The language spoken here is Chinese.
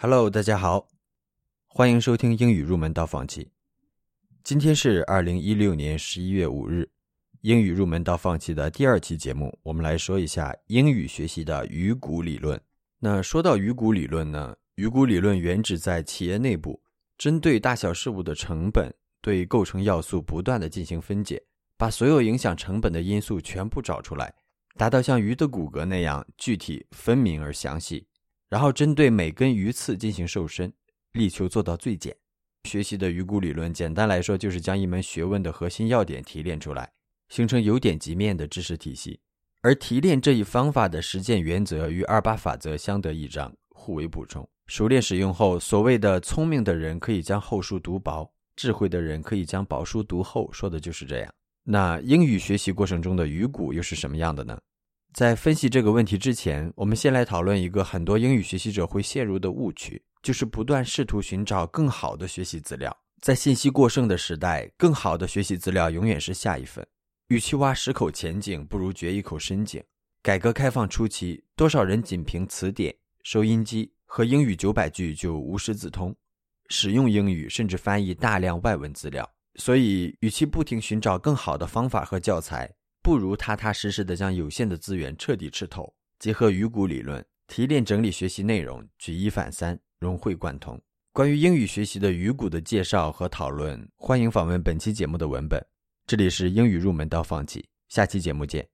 Hello，大家好，欢迎收听英语入门到放弃。今天是二零一六年十一月五日，英语入门到放弃的第二期节目，我们来说一下英语学习的鱼骨理论。那说到鱼骨理论呢，鱼骨理论原指在企业内部，针对大小事物的成本，对构成要素不断的进行分解，把所有影响成本的因素全部找出来。达到像鱼的骨骼那样具体分明而详细，然后针对每根鱼刺进行瘦身，力求做到最简。学习的鱼骨理论，简单来说就是将一门学问的核心要点提炼出来，形成由点及面的知识体系。而提炼这一方法的实践原则与二八法则相得益彰，互为补充。熟练使用后，所谓的聪明的人可以将厚书读薄，智慧的人可以将薄书读厚，说的就是这样。那英语学习过程中的鱼骨又是什么样的呢？在分析这个问题之前，我们先来讨论一个很多英语学习者会陷入的误区，就是不断试图寻找更好的学习资料。在信息过剩的时代，更好的学习资料永远是下一份。与其挖十口浅井，不如掘一口深井。改革开放初期，多少人仅凭词典、收音机和英语九百句就无师自通，使用英语甚至翻译大量外文资料。所以，与其不停寻找更好的方法和教材，不如踏踏实实的将有限的资源彻底吃透，结合鱼骨理论提炼整理学习内容，举一反三，融会贯通。关于英语学习的鱼骨的介绍和讨论，欢迎访问本期节目的文本。这里是英语入门到放弃，下期节目见。